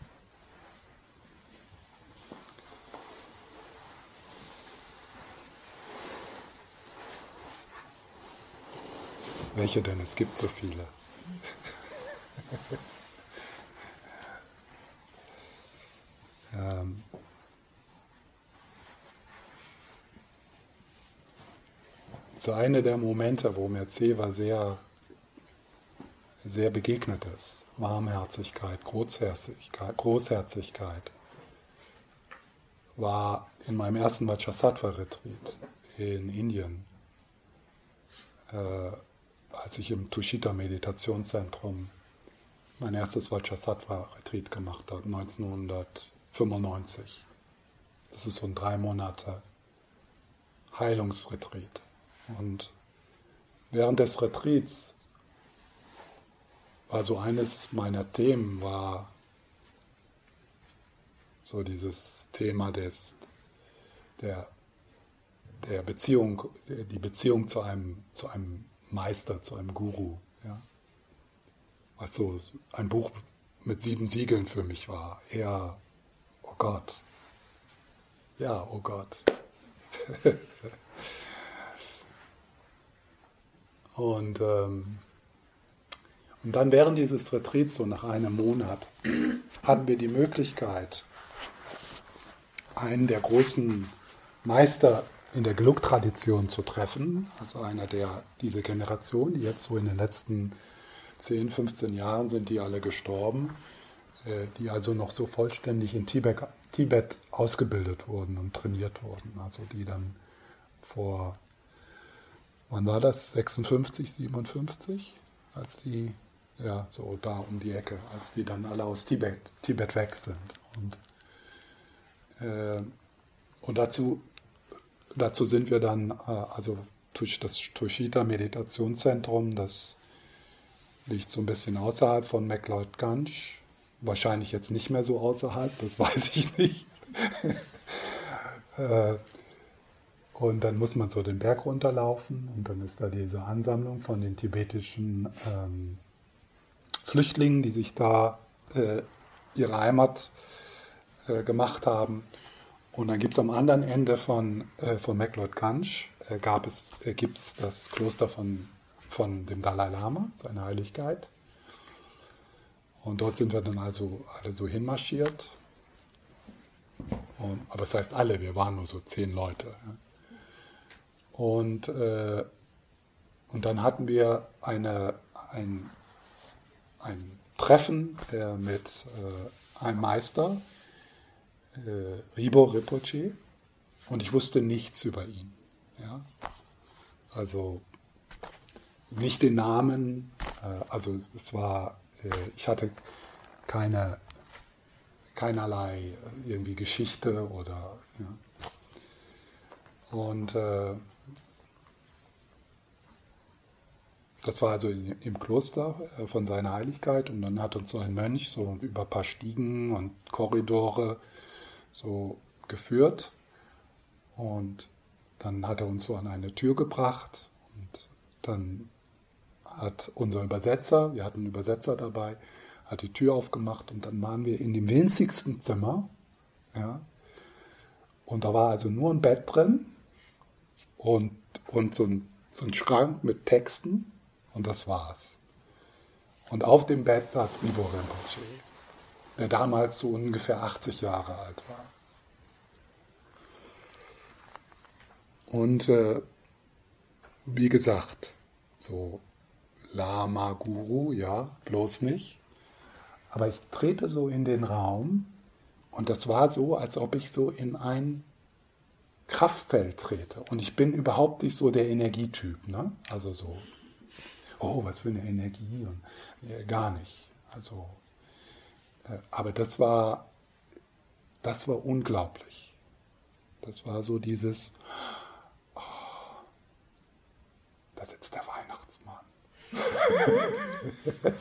Welche denn? Es gibt so viele. ähm, so eine der Momente, wo mir Ceva sehr, sehr begegnet ist. Warmherzigkeit, Großherzigkeit, Großherzigkeit war in meinem ersten Vajrasattva-Retreat in Indien, äh, als ich im Tushita-Meditationszentrum mein erstes Vajrasattva-Retreat gemacht habe, 1995. Das ist so ein drei Monate Heilungsretreat. Und während des Retreats war so eines meiner Themen, war so dieses Thema des, der, der Beziehung, die Beziehung zu einem, zu einem Meister, zu einem Guru. Ja. Was so ein Buch mit sieben Siegeln für mich war. Eher, oh Gott. Ja, oh Gott. und, ähm, und dann während dieses Retreats, so nach einem Monat, hatten wir die Möglichkeit, einen der großen Meister in der Geluk-Tradition zu treffen, also einer der, diese Generation, die jetzt so in den letzten 10, 15 Jahren sind die alle gestorben, äh, die also noch so vollständig in Tibet, Tibet ausgebildet wurden und trainiert wurden, also die dann vor, wann war das, 56, 57, als die, ja, so da um die Ecke, als die dann alle aus Tibet, Tibet weg sind. Und äh, und dazu, dazu sind wir dann, äh, also durch das Tushita Meditationszentrum, das liegt so ein bisschen außerhalb von McLeod-Ganj. Wahrscheinlich jetzt nicht mehr so außerhalb, das weiß ich nicht. Äh, und dann muss man so den Berg runterlaufen und dann ist da diese Ansammlung von den tibetischen ähm, Flüchtlingen, die sich da äh, ihre Heimat äh, gemacht haben. Und dann gibt es am anderen Ende von, äh, von McLeod-Ganj äh, es, äh, gibt's das Kloster von, von dem Dalai Lama, seine Heiligkeit. Und dort sind wir dann also alle so hinmarschiert. Und, aber das heißt alle, wir waren nur so zehn Leute. Und, äh, und dann hatten wir eine, ein, ein Treffen äh, mit äh, einem Meister, äh, Ribo Rinpoche und ich wusste nichts über ihn. Ja? Also nicht den Namen, äh, also es war, äh, ich hatte keine, keinerlei irgendwie Geschichte oder ja. und äh, das war also im Kloster äh, von seiner Heiligkeit und dann hat uns so ein Mönch so über ein paar Stiegen und Korridore so geführt und dann hat er uns so an eine Tür gebracht und dann hat unser Übersetzer, wir hatten einen Übersetzer dabei, hat die Tür aufgemacht und dann waren wir in dem winzigsten Zimmer. Ja, und da war also nur ein Bett drin und, und so, ein, so ein Schrank mit Texten und das war's. Und auf dem Bett saß Ivo Rinpoche der damals so ungefähr 80 Jahre alt war. Und äh, wie gesagt, so Lama Guru, ja, bloß nicht. Aber ich trete so in den Raum und das war so, als ob ich so in ein Kraftfeld trete. Und ich bin überhaupt nicht so der Energietyp, ne? Also so, oh, was für eine Energie und ja, gar nicht. Also äh, aber das war, das war unglaublich. Das war so dieses, da sitzt der Weihnachtsmann.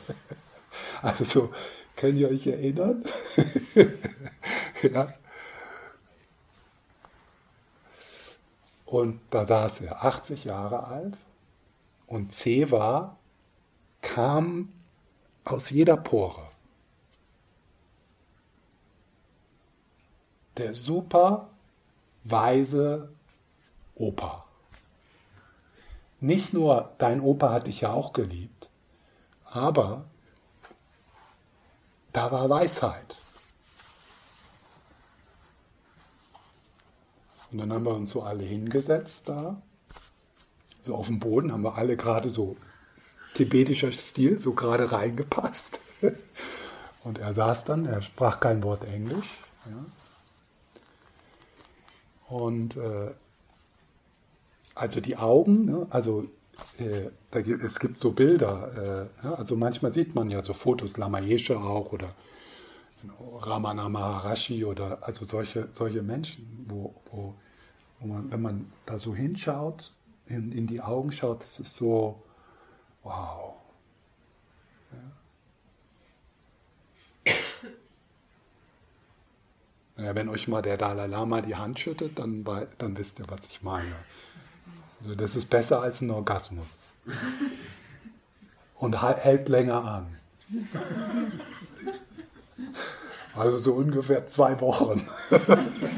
also so, könnt ihr euch erinnern? ja. Und da saß er, 80 Jahre alt, und Ceva kam aus jeder Pore. der super weise Opa. Nicht nur dein Opa hat dich ja auch geliebt, aber da war Weisheit. Und dann haben wir uns so alle hingesetzt da, so auf dem Boden, haben wir alle gerade so tibetischer Stil so gerade reingepasst. Und er saß dann, er sprach kein Wort Englisch. Ja. Und äh, also die Augen, ne, also äh, da gibt, es gibt so Bilder, äh, ja, also manchmal sieht man ja so Fotos, Lamaesche auch oder Ramana Maharashi oder also solche, solche Menschen, wo, wo, wo man, wenn man da so hinschaut, in, in die Augen schaut, es ist so, wow. Ja. wenn euch mal der Dalai Lama die Hand schüttet, dann, dann wisst ihr, was ich meine. Also das ist besser als ein Orgasmus. Und hält länger an. Also so ungefähr zwei Wochen.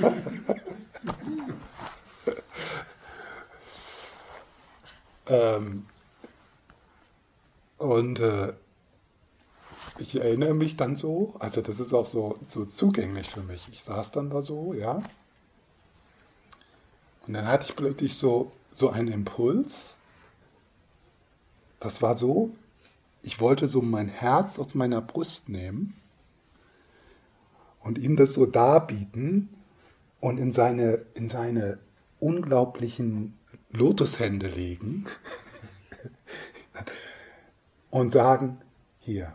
ähm, und äh, ich erinnere mich dann so, also das ist auch so, so zugänglich für mich. Ich saß dann da so, ja. Und dann hatte ich plötzlich so, so einen Impuls. Das war so, ich wollte so mein Herz aus meiner Brust nehmen und ihm das so darbieten und in seine, in seine unglaublichen Lotushände legen und sagen, hier,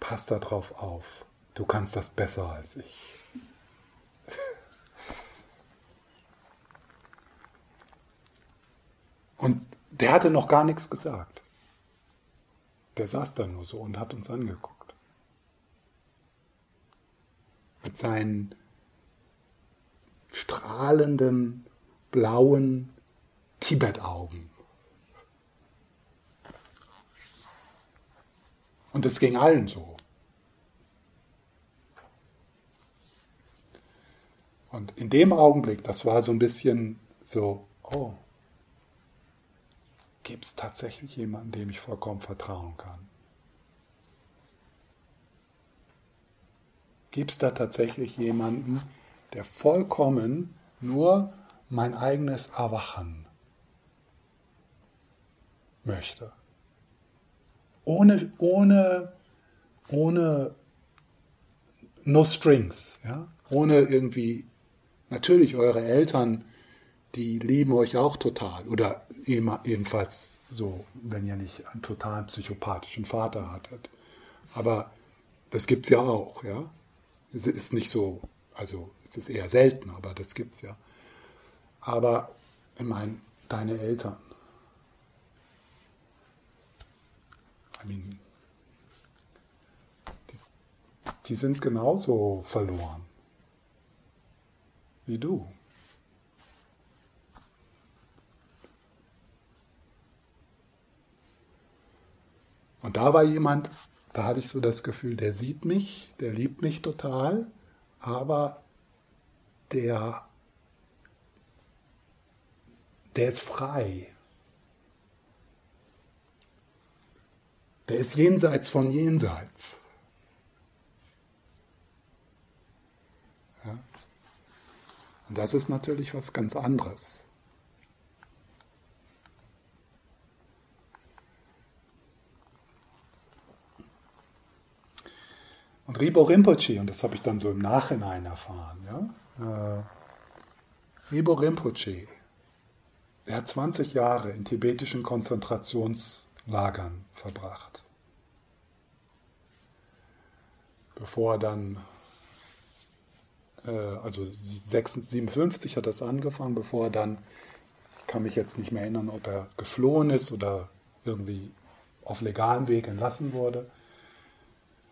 pass da drauf auf, du kannst das besser als ich. Und der hatte noch gar nichts gesagt. Der saß da nur so und hat uns angeguckt mit seinen strahlenden, blauen Tibet-Augen. Und es ging allen so. Und in dem Augenblick, das war so ein bisschen so, oh, gibt es tatsächlich jemanden, dem ich vollkommen vertrauen kann? Gibt es da tatsächlich jemanden, der vollkommen nur mein eigenes Erwachen möchte? Ohne, ohne, ohne no strings, ja? ohne irgendwie, natürlich eure Eltern, die lieben euch auch total oder jedenfalls so, wenn ihr nicht einen totalen psychopathischen Vater hattet. Aber das gibt es ja auch, ja. Es ist nicht so, also es ist eher selten, aber das gibt es ja. Aber ich meine, deine Eltern. I mean, die, die sind genauso verloren wie du. Da war jemand, da hatte ich so das Gefühl, der sieht mich, der liebt mich total, aber der, der ist frei. Der ist jenseits von jenseits. Ja? Und das ist natürlich was ganz anderes. Und Ribo Rinpoche, und das habe ich dann so im Nachhinein erfahren, ja, äh, Ribo Rinpoche, er hat 20 Jahre in tibetischen Konzentrationslagern verbracht, bevor er dann, äh, also 56 hat das angefangen, bevor er dann, ich kann mich jetzt nicht mehr erinnern, ob er geflohen ist oder irgendwie auf legalem Weg entlassen wurde.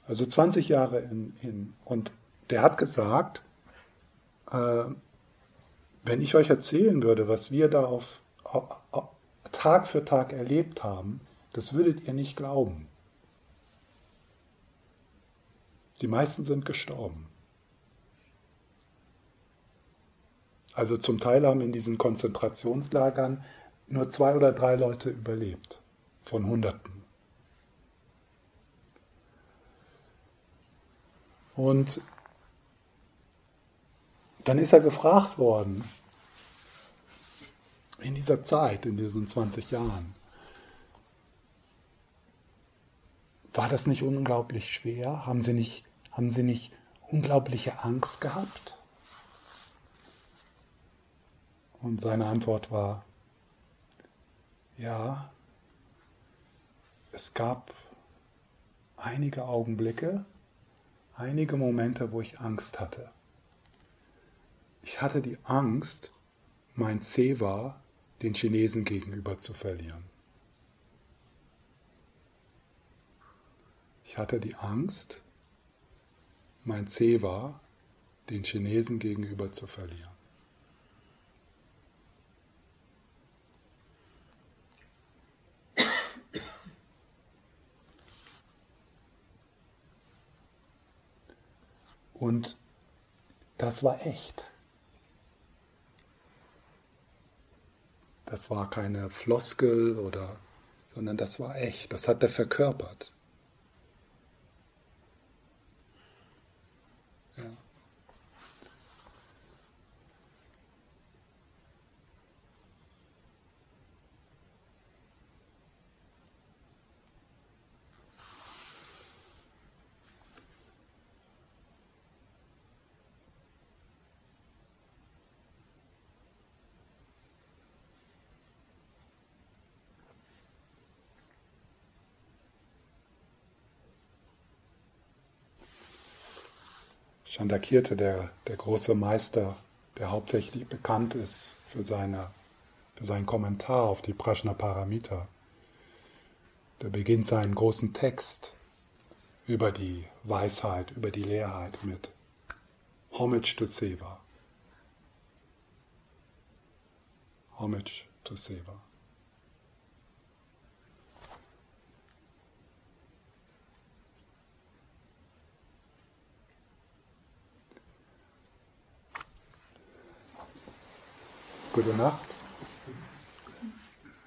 Also 20 Jahre in, in und der hat gesagt, äh, wenn ich euch erzählen würde, was wir da auf, auf, auf, Tag für Tag erlebt haben, das würdet ihr nicht glauben. Die meisten sind gestorben. Also zum Teil haben in diesen Konzentrationslagern nur zwei oder drei Leute überlebt von Hunderten. Und dann ist er gefragt worden, in dieser Zeit, in diesen 20 Jahren, War das nicht unglaublich schwer? Haben Sie nicht, haben Sie nicht unglaubliche Angst gehabt? Und seine Antwort war, ja, es gab einige Augenblicke, einige Momente, wo ich Angst hatte. Ich hatte die Angst, mein Zewa den Chinesen gegenüber zu verlieren. Ich hatte die Angst, mein Zewa den Chinesen gegenüber zu verlieren. Und das war echt. Das war keine Floskel oder, sondern das war echt. Das hat er verkörpert. Chandakirti, der, der große Meister, der hauptsächlich bekannt ist für, seine, für seinen Kommentar auf die Prajnaparamita, der beginnt seinen großen Text über die Weisheit, über die Leerheit mit Homage to Seva. Homage to Seva. Gute Nacht.